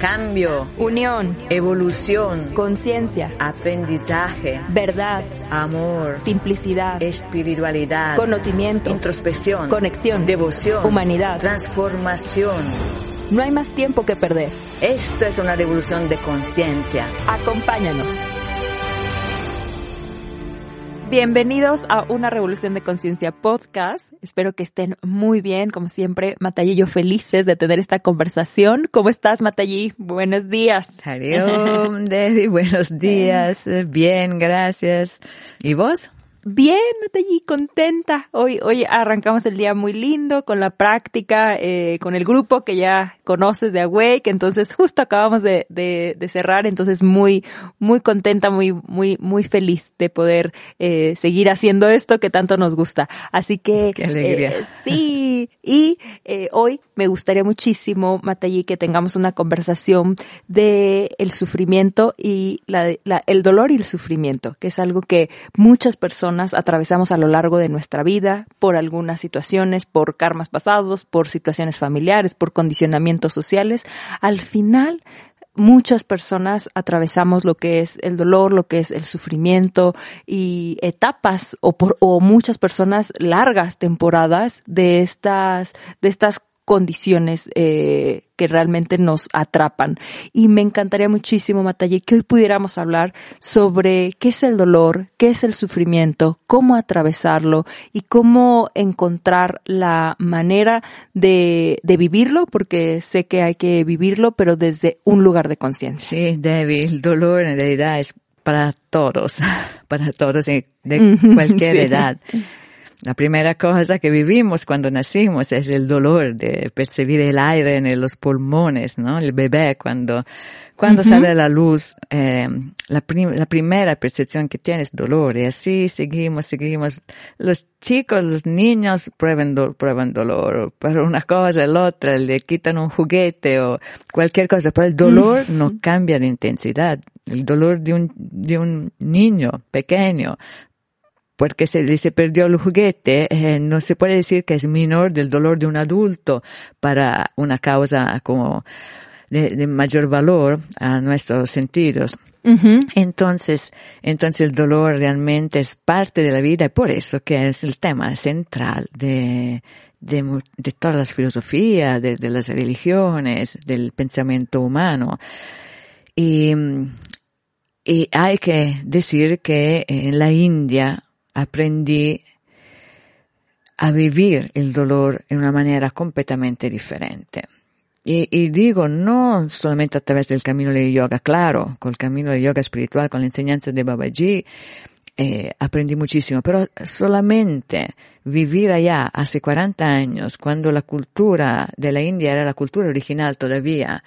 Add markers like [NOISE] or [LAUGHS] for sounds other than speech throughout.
cambio, unión, evolución, conciencia, aprendizaje, verdad, amor, simplicidad, espiritualidad, conocimiento, introspección, conexión, devoción, humanidad, transformación. No hay más tiempo que perder. Esto es una revolución de conciencia. Acompáñanos. Bienvenidos a una Revolución de Conciencia podcast. Espero que estén muy bien, como siempre, Matallí y yo felices de tener esta conversación. ¿Cómo estás, Matallí? Buenos días. Debbie, buenos [LAUGHS] días. Bien, gracias. ¿Y vos? Bien, Matallí, contenta. Hoy, hoy arrancamos el día muy lindo con la práctica, eh, con el grupo que ya conoces de Awake. Entonces, justo acabamos de, de, de, cerrar. Entonces, muy, muy contenta, muy, muy, muy feliz de poder eh, seguir haciendo esto que tanto nos gusta. Así que, [LAUGHS] Qué alegría. Eh, sí. Y eh, hoy me gustaría muchísimo, Matallí, que tengamos una conversación de el sufrimiento y la, la, el dolor y el sufrimiento, que es algo que muchas personas atravesamos a lo largo de nuestra vida por algunas situaciones, por karmas pasados, por situaciones familiares, por condicionamientos sociales. Al final, muchas personas atravesamos lo que es el dolor, lo que es el sufrimiento y etapas o por, o muchas personas largas temporadas de estas, de estas condiciones eh, que realmente nos atrapan. Y me encantaría muchísimo, Matalle, que hoy pudiéramos hablar sobre qué es el dolor, qué es el sufrimiento, cómo atravesarlo y cómo encontrar la manera de, de vivirlo, porque sé que hay que vivirlo, pero desde un lugar de conciencia. Sí, Debbie, el dolor en realidad es para todos, [LAUGHS] para todos de cualquier sí. edad. La primera cosa que vivimos cuando nacimos es el dolor de percibir el aire en los pulmones, ¿no? El bebé cuando, cuando uh -huh. sale la luz, eh, la, prim la, primera percepción que tiene es dolor y así seguimos, seguimos. Los chicos, los niños prueban, do prueban dolor, pero una cosa, la otra, le quitan un juguete o cualquier cosa, pero el dolor uh -huh. no cambia de intensidad. El dolor de un, de un niño pequeño porque se, se perdió el juguete, eh, no se puede decir que es menor del dolor de un adulto para una causa como de, de mayor valor a nuestros sentidos. Uh -huh. Entonces, entonces el dolor realmente es parte de la vida y por eso que es el tema central de, de, de todas las filosofías, de, de las religiones, del pensamiento humano. Y, y hay que decir que en la India aprendí a vivir el dolor en una manera completamente diferente. Y, y, digo, no solamente a través del camino del yoga, claro, con el camino del yoga espiritual, con la enseñanza de Babaji, eh, aprendí muchísimo, pero solamente vivir allá hace 40 años, cuando la cultura de la India era la cultura original todavía,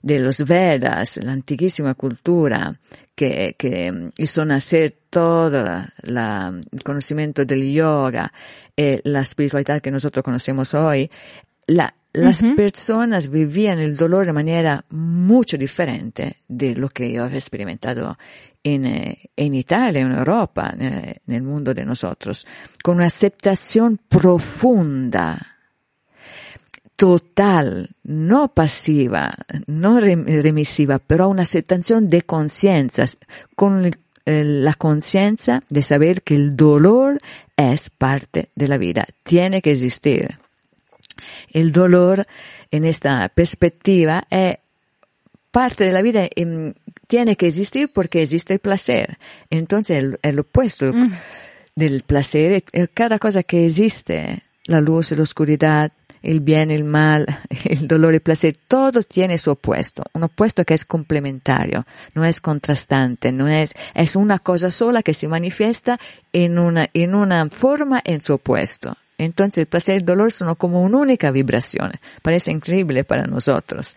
de los Vedas, la antiquísima cultura que, que hizo nacer todo la, el conocimiento del yoga, eh, la espiritualidad que nosotros conocemos hoy, la, las uh -huh. personas vivían el dolor de manera mucho diferente de lo que yo he experimentado en, eh, en Italia, en Europa, en, en el mundo de nosotros, con una aceptación profunda total, no pasiva, no remisiva, pero una aceptación de conciencia, con la conciencia de saber que el dolor es parte de la vida, tiene que existir. El dolor en esta perspectiva es parte de la vida y tiene que existir porque existe el placer. Entonces el, el opuesto mm. del placer es cada cosa que existe, la luz y la oscuridad, el bien, el mal, [LAUGHS] el dolor, el placer, todo tiene su opuesto, un opuesto que es complementario, no es contrastante, no es, es una cosa sola que se manifiesta en una, en una forma en su opuesto. Entonces el placer y el dolor son como una única vibración. Parece increíble para nosotros.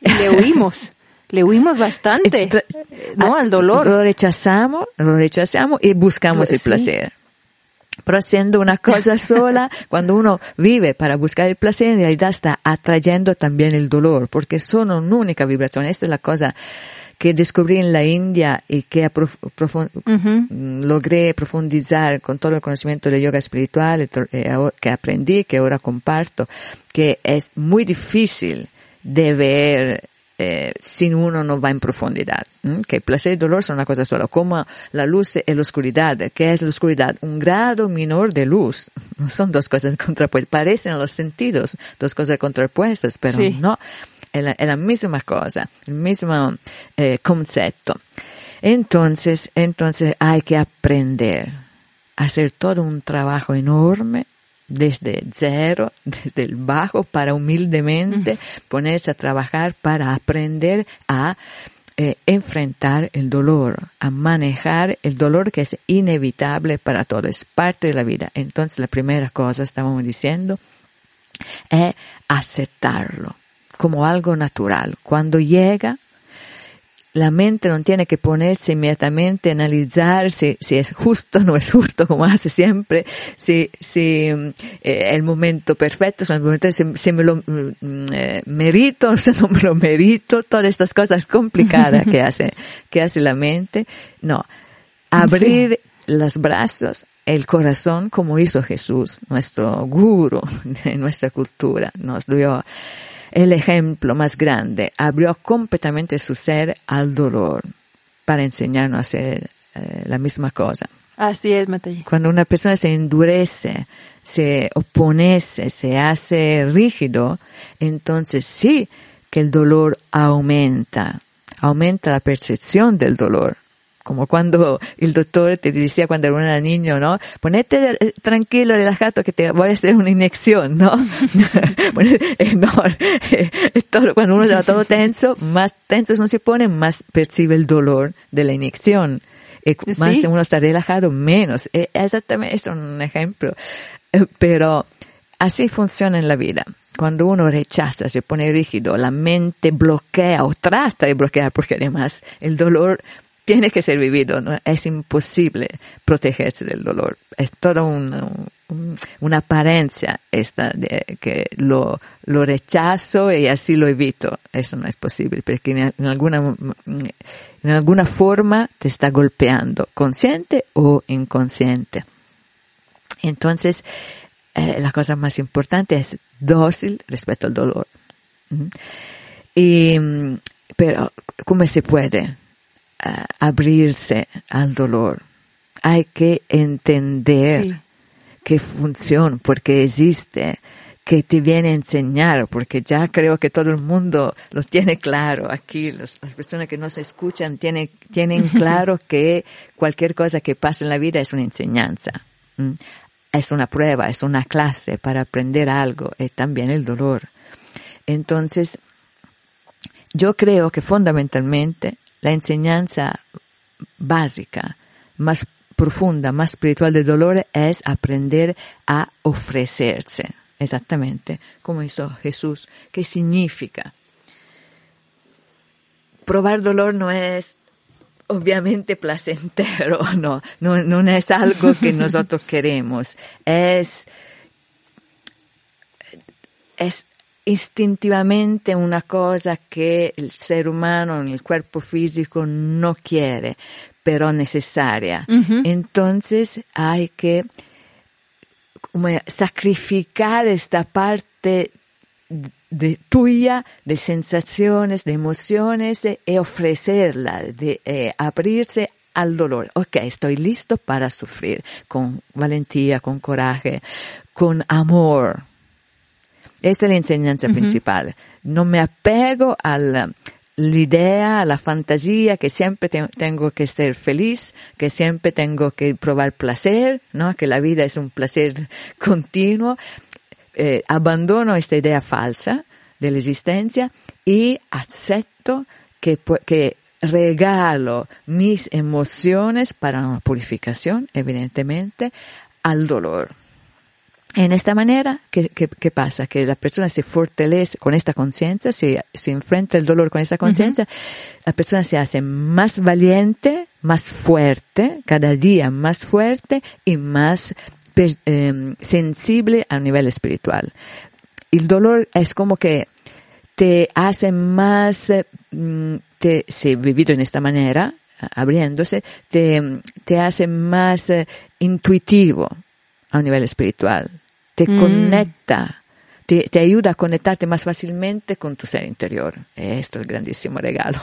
Le huimos. Le huimos bastante, [LAUGHS] ¿no? Al dolor. Lo rechazamos, lo rechazamos y buscamos pues, el placer. Pero haciendo una cosa [LAUGHS] sola, cuando uno vive para buscar el placer, en realidad está atrayendo también el dolor, porque son una única vibración. Esta es la cosa que descubrí en la India y que uh -huh. logré profundizar con todo el conocimiento de yoga espiritual que aprendí, que ahora comparto, que es muy difícil de ver eh, sin uno no va en profundidad. Que placer y dolor son una cosa sola, como la luz y la oscuridad. ¿Qué es la oscuridad? Un grado menor de luz. No [LAUGHS] son dos cosas [LAUGHS] contrapuestas. Parecen los sentidos dos cosas contrapuestas, pero no. Es la, es la, misma cosa, el mismo eh, concepto. Entonces, entonces hay que aprender a hacer todo un trabajo enorme desde cero, [LAUGHS] desde el bajo, para humildemente ponerse a trabajar para aprender a eh, enfrentar el dolor, a manejar el dolor que es inevitable para todos, es parte de la vida. Entonces la primera cosa, estábamos diciendo, es aceptarlo como algo natural. Cuando llega, la mente no tiene que ponerse inmediatamente a analizar si, si es justo o no es justo, como hace siempre, si, si eh, el momento perfecto, si, si me lo mm, eh, merito [LAUGHS] o si no me lo merito, todas estas cosas complicadas que hace, que hace la mente. No, abrir los brazos, el corazón, como hizo Jesús, nuestro guru [LAUGHS] de nuestra cultura, nos dio el ejemplo más grande, abrió completamente su ser al dolor para enseñarnos a hacer eh, la misma cosa. Así es, Matei. Cuando una persona se endurece, se opone, se hace rígido, entonces sí que el dolor aumenta, aumenta la percepción del dolor como cuando el doctor te decía cuando era niño, ¿no? Ponete eh, tranquilo, relajado, que te voy a hacer una inyección, ¿no? [LAUGHS] Eh, no [LAUGHS] eh, todo, cuando uno está todo tenso, más tenso no se pone, más percibe el dolor de la inyección. Y más uno está relajado, menos. Exactamente, es un ejemplo. Pero así funciona en la vida. Cuando uno rechaza, se pone rígido, la mente bloquea o trata de bloquear porque además el dolor tiene que ser vivido, ¿no? es imposible protegerse del dolor. Es toda una, apariencia esta de que lo, rechazo y así lo evito. Eso no es posible, porque en alguna, en alguna forma te está golpeando, consciente o inconsciente. Entonces, eh, la cosa más importante es dócil respecto al dolor. Y, pero, ¿cómo se puede? Abrirse al dolor. Hay que entender que funciona, porque existe, que te viene a enseñar, porque ya creo que todo el mundo lo tiene claro. Aquí las personas que nos escuchan tienen, tienen [LAUGHS] claro que cualquier cosa que pasa en la vida es una enseñanza. Es una prueba, es una clase para aprender algo, y también el dolor. Entonces, yo creo que fundamentalmente la enseñanza básica, más profunda, más espiritual del dolor es aprender a ofrecerse. Exactamente, como hizo Jesús. ¿Qué significa? Probar dolor no es obviamente placentero, [LAUGHS] no, no, no es algo que nosotros queremos. Es, es instintivamente una cosa que el ser humano en el cuerpo físico no quiere, pero necesaria. Entonces hay que sacrificar esta parte de tuya, de sensaciones, de emociones, y e ofrecerla, de eh, abrirse al dolor. Ok, estoy listo para sufrir con valentía, con coraje, con amor. Esta es la enseñanza principal. No me apego a la, idea, a la fantasía que siempre tengo que ser feliz, que siempre tengo que probar placer, ¿no? Que la vida es un placer continuo. Eh, abandono esta idea falsa de la existencia y acepto que, que regalo mis emociones para una purificación, evidentemente, al dolor. En esta manera, ¿qué, qué, pasa? Que la persona se fortalece con esta conciencia, se, se enfrenta el dolor con esta conciencia, la persona se hace más valiente, más fuerte, cada día más fuerte y más em, sensible a nivel espiritual. El dolor es como que te hace más, mm, te, si vivido en esta manera, abriéndose, te, te hace más eh, intuitivo a nivel espiritual te mm. conecta, te, te ayuda a conectarte más fácilmente con tu ser interior. Esto es el grandísimo regalo.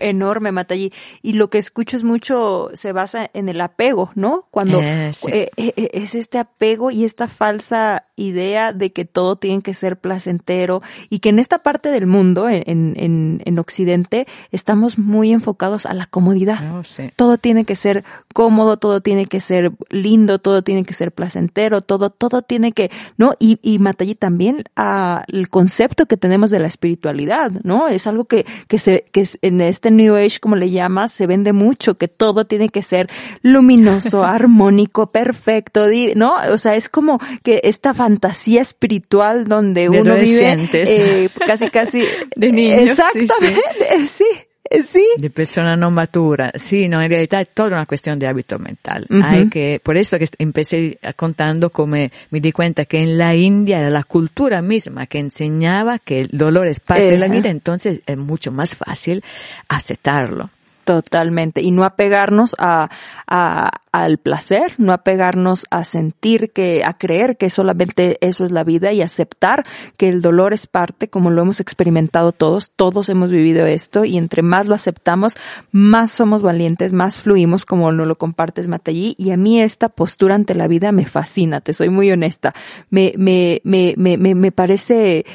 Enorme, Matallí. Y lo que escucho es mucho, se basa en el apego, ¿no? Cuando Eh, sí. eh, eh, es este apego y esta falsa idea de que todo tiene que ser placentero y que en esta parte del mundo, en, en, en Occidente, estamos muy enfocados a la comodidad. No, sí. Todo tiene que ser cómodo, todo tiene que ser lindo, todo tiene que ser placentero, todo, todo tiene que, ¿no? Y, y Matallí también a el concepto que tenemos de la espiritualidad, ¿no? Es algo que, que se, que es- en este New Age, como le llamas, se vende mucho, que todo tiene que ser luminoso, [LAUGHS] armónico, perfecto, ¿no? O sea, es como que esta fantasía espiritual donde De uno vive, eh, casi, casi. [LAUGHS] De niños, sí. Exactamente, [LAUGHS] sí, sí. De persona no matura. Sí, no, en realidad es toda una cuestión de hábito mental. Hay que, por eso que empecé contando como me di cuenta que en la India era la cultura misma que enseñaba que el dolor es parte de la vida, entonces es mucho más fácil aceptarlo. Totalmente. Y no apegarnos a, a, al placer, no apegarnos a sentir que, a creer que solamente eso es la vida y aceptar que el dolor es parte, como lo hemos experimentado todos, todos hemos vivido esto y entre más lo aceptamos, más somos valientes, más fluimos como no lo compartes Matallí y a mí esta postura ante la vida me fascina, te soy muy honesta. Me, me, me, me, me, me parece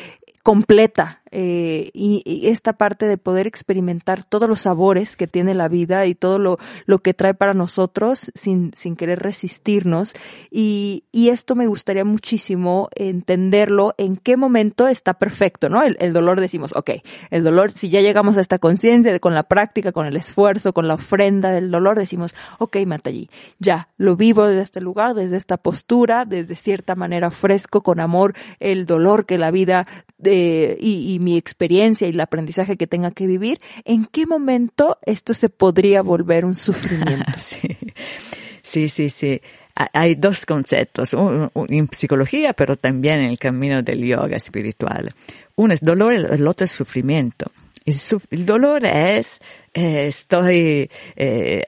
completa eh, y, esta parte de poder experimentar todos los sabores que tiene la vida y todo lo, lo que trae para nosotros sin, sin querer resistirnos y, y esto me gustaría muchísimo entenderlo en qué momento está perfecto, ¿no? El, el dolor decimos, ok, el dolor, si ya llegamos a esta conciencia con la práctica, con el esfuerzo, con la ofrenda del dolor, decimos, ok, Matallí, ya, lo vivo desde este lugar, desde esta postura, desde cierta manera ofrezco con amor el dolor que la vida eh, y mi experiencia y el aprendizaje que tenga que vivir, ¿en qué momento esto se podría volver un sufrimiento? [LAUGHS] Sí, sí, sí. sí. Ha- Hay dos conceptos, en psicología, pero también en el camino del yoga espiritual. Uno es dolor, el otro es sufrimiento. El, suf- el dolor es, eh, estoy eh,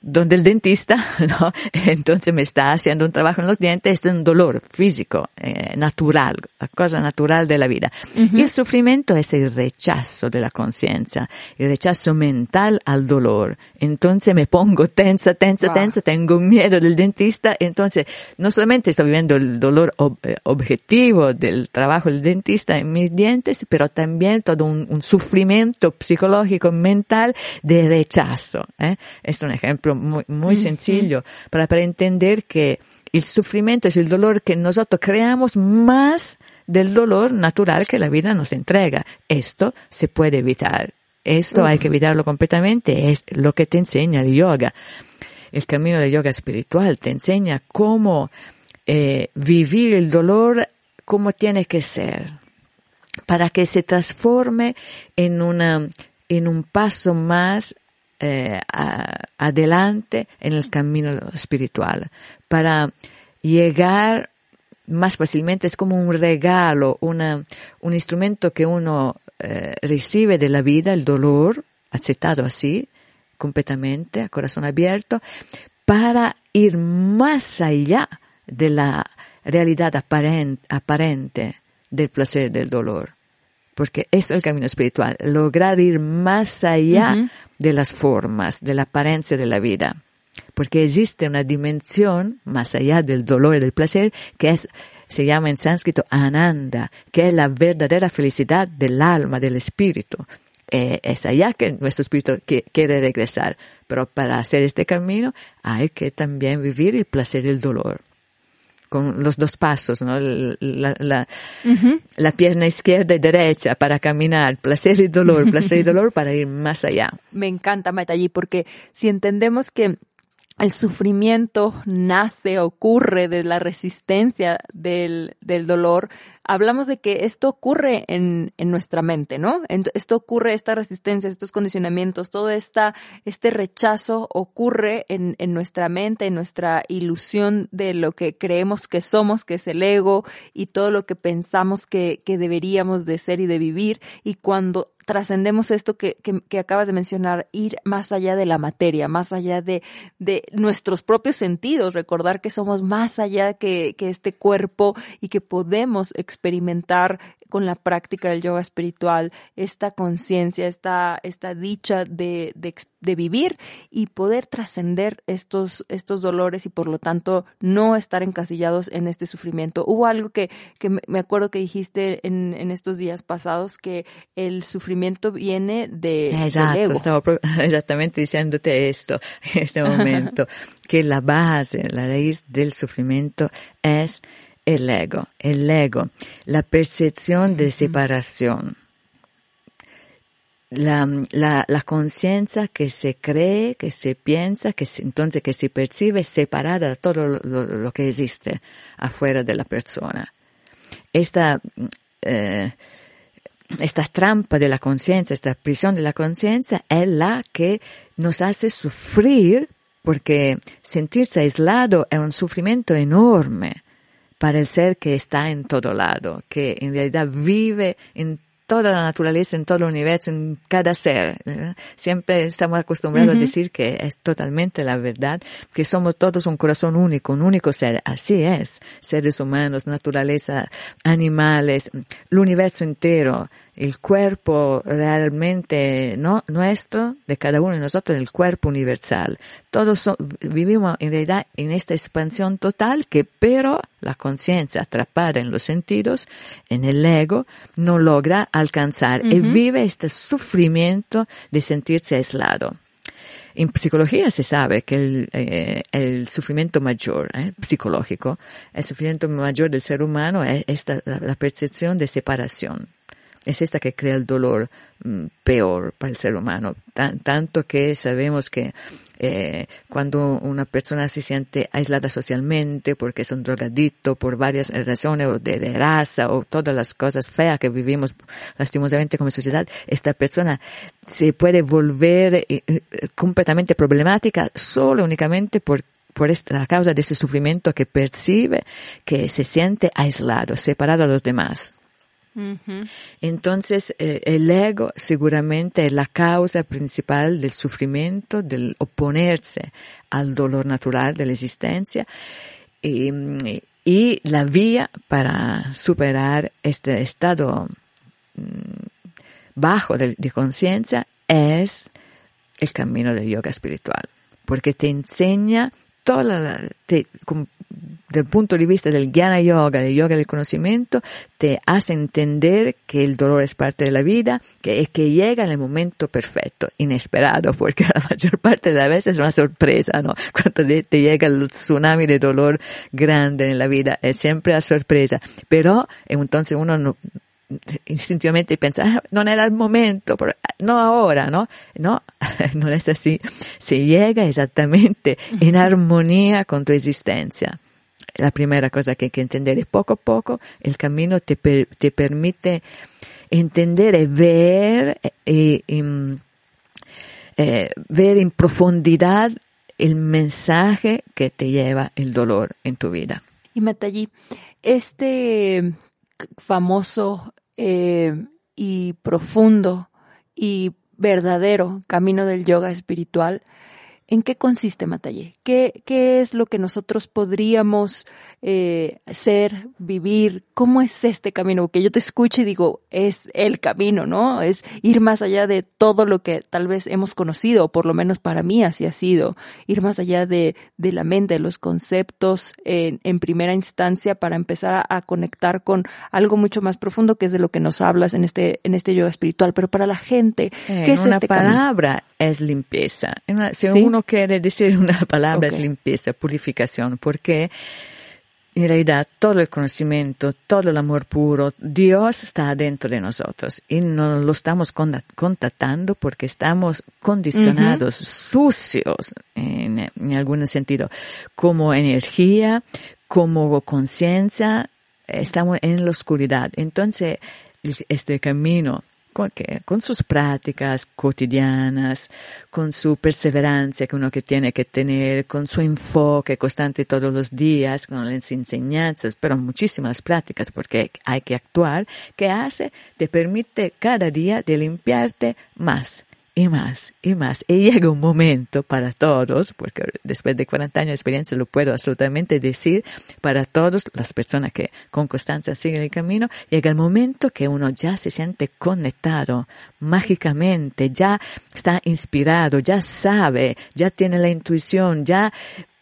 donde el dentista, [LAUGHS] ¿no? Entonces me está haciendo un trabajo en los dientes, es un dolor físico, eh, natural, la cosa natural de la vida. El sufrimiento es el rechazo de la conciencia, el rechazo mental al dolor. Entonces me pongo tensa, tensa, Wow. tensa, tengo miedo del dentista, entonces no solamente estoy viviendo el dolor ob- eh, objetivo del trabajo del dentista en mis dientes, pero también todo un, un sufrimiento psicológico, mental de rechazo. ¿eh? Es un ejemplo muy, muy sencillo para, para entender que el sufrimiento es el dolor que nosotros creamos más del dolor natural que la vida nos entrega. Esto se puede evitar. Esto hay que evitarlo completamente. Es lo que te enseña el yoga. El camino del yoga espiritual te enseña cómo eh, vivir el dolor como tiene que ser para que se transforme en una en un paso más eh, a- adelante en el camino espiritual para llegar más fácilmente es como un regalo, una, un instrumento que uno eh, recibe de la vida, el dolor, aceptado así, completamente, a corazón abierto, para ir más allá de la realidad aparente, aparente del placer del dolor. Porque es el camino espiritual, lograr ir más allá Ujú. De las formas, de la apariencia de la vida. Porque existe una dimensión más allá del dolor y del placer que es, se llama en sánscrito ananda, que es la verdadera felicidad del alma, del espíritu. Eh, es allá que nuestro espíritu qui- quiere regresar. Pero para hacer este camino hay que también vivir el placer y el dolor. Con los dos pasos, ¿no? La, la, la pierna izquierda y derecha para caminar, placer y dolor, [LAUGHS] placer y dolor para ir más allá. Me encanta Matallí porque si entendemos que el sufrimiento nace, ocurre de la resistencia del, del dolor, hablamos de que esto ocurre en, en nuestra mente, ¿no? Esto ocurre, esta resistencia, estos condicionamientos, todo esta, este rechazo ocurre en, en nuestra mente, en nuestra ilusión de lo que creemos que somos, que es el ego y todo lo que pensamos que, que deberíamos de ser y de vivir. Y cuando trascendemos esto que, que, acabas de mencionar, ir más allá de la materia, más allá de, de nuestros propios sentidos, recordar que somos más allá que, que este cuerpo y que podemos experimentar con la práctica del yoga espiritual esta conciencia, esta, esta dicha de, de, de vivir y poder trascender estos, estos dolores y por lo tanto no estar encasillados en este sufrimiento. Hubo algo que, que me acuerdo que dijiste en, en estos días pasados que el sufrimiento viene de... Exacto, estaba [LAUGHS] exactamente diciéndote esto en este momento, que la base, la raíz del sufrimiento es el ego, el ego, la percepción de separación, la, la, la conciencia que se cree, que se piensa, que se, entonces que se percibe separada de todo lo, que existe afuera de la persona. Esta, eh, esta trampa de la conciencia, esta prisión de la conciencia es la que nos hace sufrir porque sentirse aislado es un sufrimiento enorme para el ser que está en todo lado, que en realidad vive en toda la naturaleza, en todo el universo, en cada ser. Siempre estamos acostumbrados a decir que es totalmente la verdad, que somos todos un corazón único, un único ser. Así es. Seres humanos, naturaleza, animales, el universo entero el cuerpo realmente no nuestro, de cada uno de nosotros, el cuerpo universal. Todos vivimos en realidad en esta expansión total que pero la conciencia atrapada en los sentidos, en el ego, no logra alcanzar y vive este sufrimiento de sentirse aislado. En psicología se sabe que el, eh, el sufrimiento mayor eh, psicológico, el sufrimiento mayor del ser humano es esta, la percepción de separación es esta que crea el dolor mm, peor para el ser humano. tanto que sabemos que eh, cuando una persona se siente aislada socialmente porque es un drogadicto por varias razones o de, de, raza o todas las cosas feas que vivimos lastimosamente como sociedad, esta persona se puede volver eh, eh, completamente problemática solo únicamente por por la causa de ese sufrimiento que percibe, que se siente aislado, separado a los demás. Entonces, eh, el ego seguramente es la causa principal del sufrimiento, del oponerse al dolor natural de la existencia y, la vía para superar este estado mm, bajo de, conciencia es el camino del yoga espiritual, porque te enseña toda la, del punto de vista del Jnana Yoga, del yoga del conocimiento, te hace entender que el dolor es parte de la vida, que es que llega en el momento perfecto, inesperado, porque la [LAUGHS] mayor parte de las veces es una sorpresa, ¿no? Cuando te llega el tsunami de dolor grande en la vida, es siempre la sorpresa. Pero entonces uno no, instintivamente piensa, ah, no era el momento, no ahora, ¿no? No, [LAUGHS] no es así. Se llega exactamente en armonía con tu existencia la primera cosa que hay que entender es poco a poco el camino te, te permite entender y ver, eh, eh, ver en profundidad el mensaje que te lleva el dolor en tu vida. Y Matallí, este famoso eh, y profundo y verdadero camino del yoga espiritual ¿En qué consiste Matalle? ¿Qué, ¿Qué es lo que nosotros podríamos eh, ser, vivir? ¿Cómo es este camino? Porque yo te escucho y digo, es el camino, ¿no? Es ir más allá de todo lo que tal vez hemos conocido, o por lo menos para mí así ha sido. Ir más allá de, de la mente, de los conceptos en, en primera instancia para empezar a, conectar con algo mucho más profundo que es de lo que nos hablas en este, en este yoga espiritual. Pero para la gente, ¿qué es una este palabra es limpieza. Si uno quiere decir una palabra es limpieza, purificación, porque en realidad todo el conocimiento, todo el amor puro, Dios está dentro de nosotros y no lo estamos contactando porque estamos condicionados, sucios en, en algún sentido, como energía, como conciencia, estamos en la oscuridad. Entonces, este camino con, sus prácticas cotidianas, con su perseverancia que uno que tiene que tener, con su enfoque constante todos los días, con las enseñanzas, pero muchísimas prácticas porque hay que actuar, que hace, te permite cada día de limpiarte más y más y más. Y llega un momento para todos, porque después de 40 años de experiencia lo puedo absolutamente decir, para todos las personas que con constancia siguen el camino, llega el momento que uno ya se siente conectado mágicamente, ya está inspirado, ya sabe, ya tiene la intuición, ya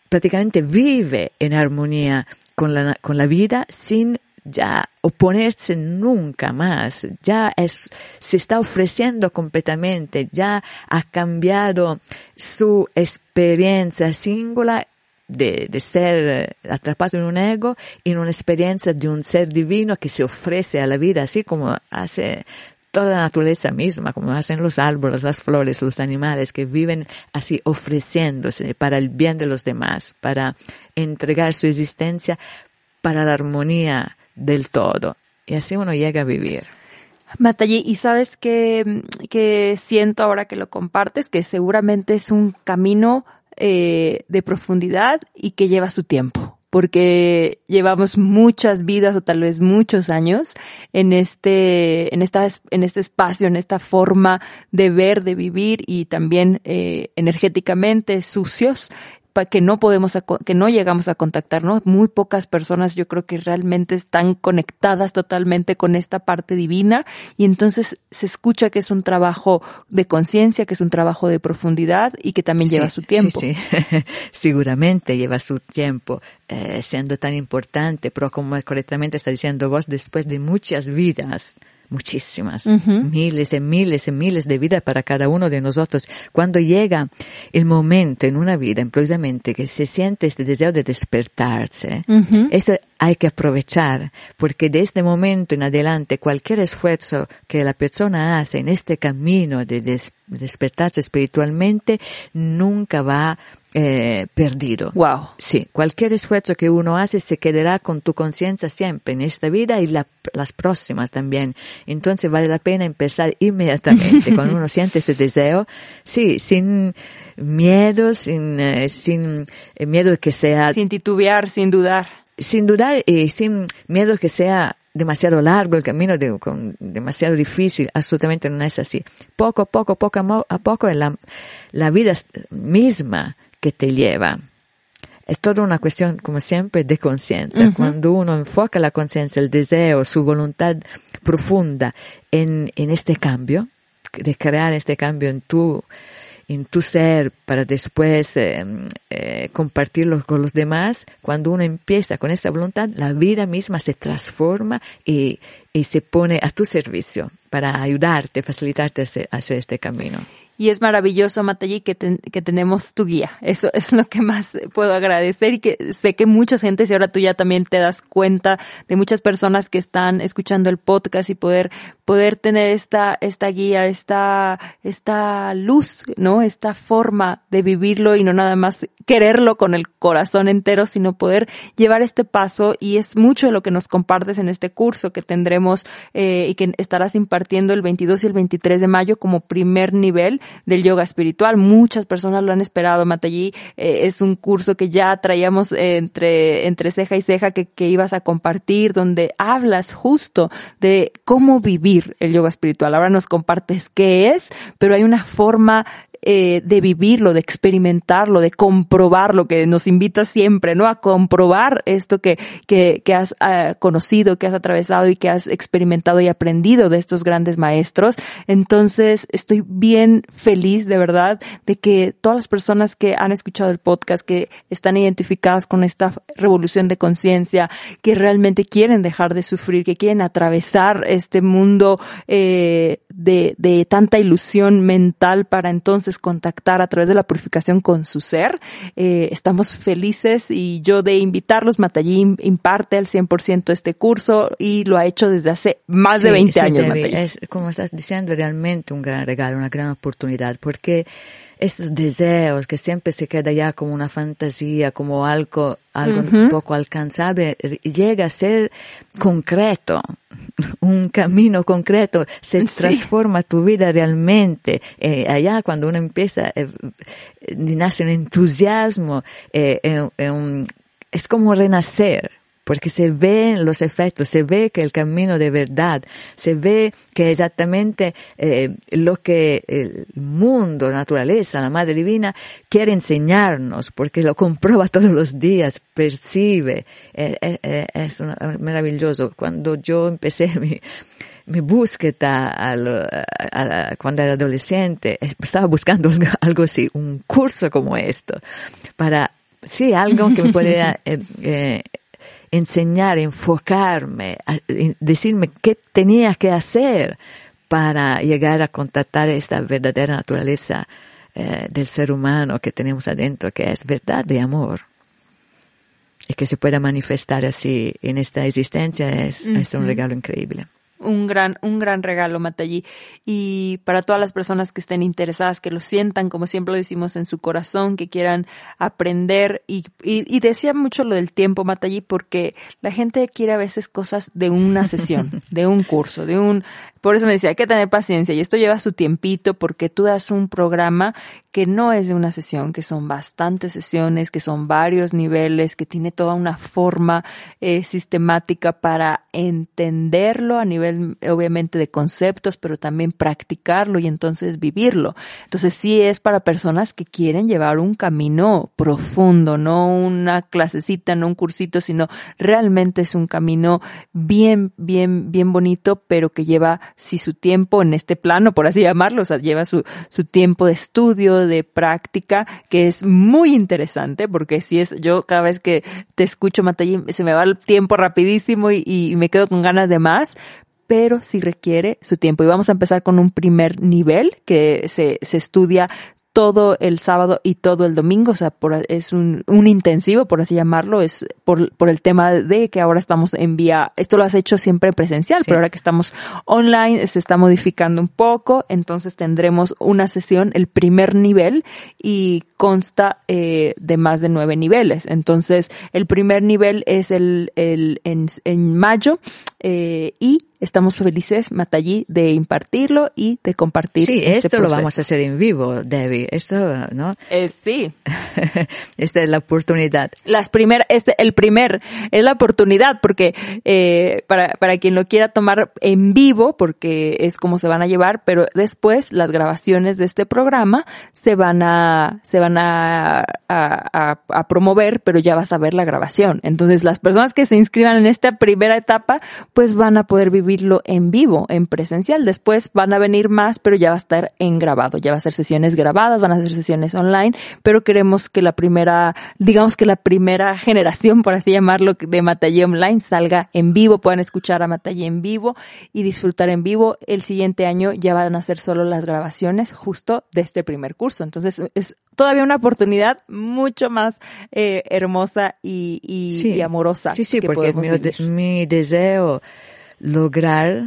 prácticamente vive en armonía con la, con la vida sin ya oponerse nunca más, ya es, se está ofreciendo completamente, ya ha cambiado su experiencia singular de, de, ser atrapado en un ego en una experiencia de un ser divino que se ofrece a la vida, así como hace toda la naturaleza misma, como hacen los árboles, las flores, los animales, que viven así ofreciéndose para el bien de los demás, para entregar su existencia para la armonía del todo. Y así uno llega a vivir. Matallí, y sabes que, siento ahora que lo compartes, que seguramente es un camino eh, de profundidad y que lleva su tiempo, porque llevamos muchas vidas o tal vez muchos años en este, en esta, en este espacio, en esta forma de ver, de vivir y también eh, energéticamente sucios que no podemos, que no llegamos a contactar, ¿no? Muy pocas personas yo creo que realmente están conectadas totalmente con esta parte divina y entonces se escucha que es un trabajo de conciencia, que es un trabajo de profundidad y que también lleva su tiempo. Sí, sí. [LAUGHS] seguramente lleva su tiempo, eh, siendo tan importante, pero como correctamente está diciendo vos, después de muchas vidas, muchísimas, miles y miles y miles de vidas para cada uno de nosotros. Cuando llega el momento en una vida, precisamente, que se siente este deseo de despertarse, eso hay que aprovechar, porque de este momento en adelante, cualquier esfuerzo que la persona hace en este camino de despertarse espiritualmente, nunca va eh, perdido. Wow. Sí, cualquier esfuerzo que uno hace se quedará con tu conciencia siempre en esta vida y las próximas también. Entonces vale la pena empezar inmediatamente cuando uno [LAUGHS] siente este deseo, sí, sin miedo, sin, eh, sin eh, miedo de que sea... Sin titubear, sin dudar. Sin dudar y sin miedo que sea demasiado largo el camino, de, demasiado difícil, absolutamente no es así. Poco a poco, poco a poco, la, la vida misma que te lleva. Es toda una cuestión, como siempre, de conciencia. Cuando uno enfoca la conciencia, el deseo, su voluntad profunda en, en este cambio, de crear este cambio en tu, en tu ser para después eh, eh, compartirlo con los demás, cuando uno empieza con esa voluntad, la vida misma se transforma y, y se pone a tu servicio para ayudarte, facilitarte a hacer este camino y es maravilloso, Matallí, que, que tenemos tu guía. Eso es lo que más puedo agradecer y que sé que mucha gente, si ahora tú ya también te das cuenta de muchas personas que están escuchando el podcast y poder, poder tener esta, esta guía, esta, esta luz, ¿no? Esta forma de vivirlo y no nada más quererlo con el corazón entero, sino poder llevar este paso y es mucho de lo que nos compartes en este curso que tendremos eh, y que estarás impartiendo el 22 y el 23 de mayo como primer nivel del yoga espiritual. Muchas personas lo han esperado. Matallí eh, es un curso que ya traíamos entre, entre ceja y ceja que, que ibas a compartir, donde hablas justo de cómo vivir el yoga espiritual. Ahora nos compartes qué es, pero hay una forma eh, de vivirlo, de experimentarlo, de comprobarlo, que nos invita siempre, ¿no? A comprobar esto que, que, que has uh, conocido, que has atravesado y que has experimentado y aprendido de estos grandes maestros. Entonces, estoy bien feliz, de verdad, de que todas las personas que han escuchado el podcast, que están identificadas con esta revolución de conciencia, que realmente quieren dejar de sufrir, que quieren atravesar este mundo eh, de, de tanta ilusión mental para entonces contactar a través de la purificación con su ser. Eh, estamos felices y yo de invitarlos, Matallín imparte al 100% este curso y lo ha hecho desde hace más de 20 años. Es, como estás diciendo, realmente un gran regalo, una gran oportunidad, porque estos deseos que siempre se queda ya como una fantasía, como algo, algo un poco alcanzable, llega a ser concreto, [LAUGHS] un camino concreto, se transforma tu vida realmente. Eh, allá cuando uno empieza, eh, nace un entusiasmo, eh, es como renacer porque se ven los efectos, se ve que el camino de verdad, se ve que exactamente eh, lo que el mundo, la naturaleza, la Madre Divina quiere enseñarnos, porque lo comprueba [LAUGHS] todos los días, percibe, eh, eh, es maravilloso. Cuando yo empecé mi, mi búsqueda cuando era adolescente, estaba buscando [LAUGHS] algo, así, un curso como esto, para, sí, algo que me pudiera [LAUGHS] enseñar, enfocarme, decirme qué tenía que hacer para llegar a contactar esta verdadera naturaleza eh, del ser humano que tenemos adentro, que es verdad de amor. Y que se pueda manifestar así en esta existencia es, es un regalo increíble un gran, un gran regalo, Matallí. Y para todas las personas que estén interesadas, que lo sientan, como siempre lo decimos, en su corazón, que quieran aprender y, y, decía mucho lo del tiempo, Matallí, porque la gente quiere a veces cosas de una sesión, [LAUGHS] de un curso, de un, por eso me decía, hay que tener paciencia y esto lleva su tiempito porque tú das un programa que no es de una sesión, que son bastantes sesiones, que son varios niveles, que tiene toda una forma eh, sistemática para entenderlo a nivel obviamente de conceptos, pero también practicarlo y entonces vivirlo. Entonces sí es para personas que quieren llevar un camino profundo, no una clasecita, no un cursito, sino realmente es un camino bien, bien, bien bonito, pero que lleva si su tiempo en este plano, por así llamarlo, o sea, lleva su, su tiempo de estudio, de práctica, que es muy interesante, porque si es, yo cada vez que te escucho, Matallín, se me va el tiempo rapidísimo y, y me quedo con ganas de más, pero sí requiere su tiempo. Y vamos a empezar con un primer nivel que se, se estudia todo el sábado y todo el domingo, o sea, por, es un, un intensivo, por así llamarlo, es por, por el tema de que ahora estamos en vía, esto lo has hecho siempre presencial, pero ahora que estamos online se está modificando un poco, entonces tendremos una sesión, el primer nivel, y consta eh, de más de nueve niveles. Entonces, el primer nivel es el, el en, en mayo eh, y estamos felices, Matallí, de impartirlo y de compartir. Sí, este esto lo vamos a hacer en vivo, Debbie. Esto, ¿no? Eh, sí. [LAUGHS] Esta es la oportunidad. Las primer, este, el primer, es la oportunidad porque, eh, para, para quien lo quiera tomar en vivo, porque es como se van a llevar, pero después las grabaciones de este programa se van a, se van a, a, a promover, pero ya vas a ver la grabación. Entonces, las personas que se inscriban en esta primera etapa, pues van a poder vivir vivirlo en vivo, en presencial. Después van a venir más, pero ya va a estar en grabado. Ya va a ser sesiones grabadas, van a ser sesiones online, pero queremos que la primera, digamos que la primera generación, por así llamarlo, de Matallé Online salga en vivo, puedan escuchar a Matallé en vivo y disfrutar en vivo. El siguiente año ya van a ser solo las grabaciones justo de este primer curso. Entonces es todavía una oportunidad mucho más eh, hermosa y, y, amorosa. Sí, sí, porque es mi, mi deseo lograr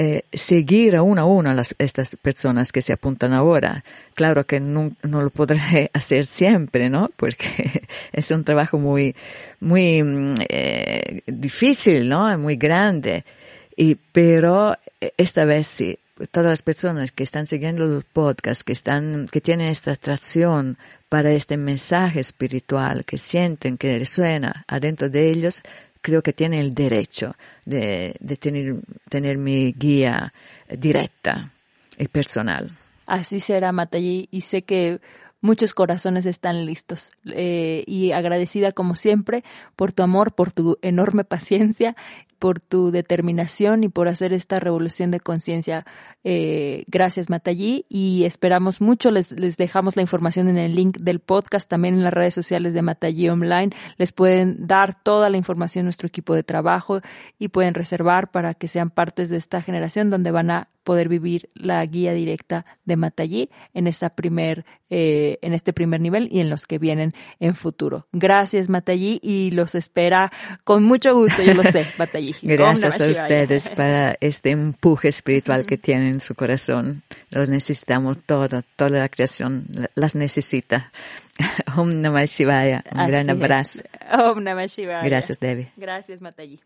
eh, seguir a uno a uno las, estas personas que se apuntan ahora. Claro que no, no, lo podré [LAUGHS] hacer siempre, ¿no? Porque [LAUGHS] es un trabajo muy, muy mm, eh, difícil, ¿no? Muy grande. Y, pero eh, esta vez sí, todas las personas que están siguiendo los podcasts, que están, que tienen esta atracción para este mensaje espiritual, que sienten que resuena adentro de ellos, creo que tiene el derecho de, de tener, tener mi guía directa y personal. Así será, Matallí, y sé que muchos corazones están listos. Eh, y agradecida como siempre por tu amor, por tu enorme paciencia por tu determinación y por hacer esta revolución de conciencia. Eh, gracias, Matallí, y esperamos mucho. Les, les dejamos la información en el link del podcast, también en las redes sociales de Matallí Online. Les pueden dar toda la información nuestro equipo de trabajo y pueden reservar para que sean partes de esta generación donde van a poder vivir la guía directa de Matallí en esta primer, eh, en este primer nivel y en los que vienen en futuro. Gracias Matallí y los espera con mucho gusto, yo lo sé, [LAUGHS] Matallí. Gracias a ustedes para este empuje espiritual que tienen en su corazón. Los necesitamos todo, toda la creación las necesita. [LAUGHS] Om Namah Shivaya. Un gran abrazo. Om Namah Shivaya. Gracias, Debbie. Gracias, Matayi.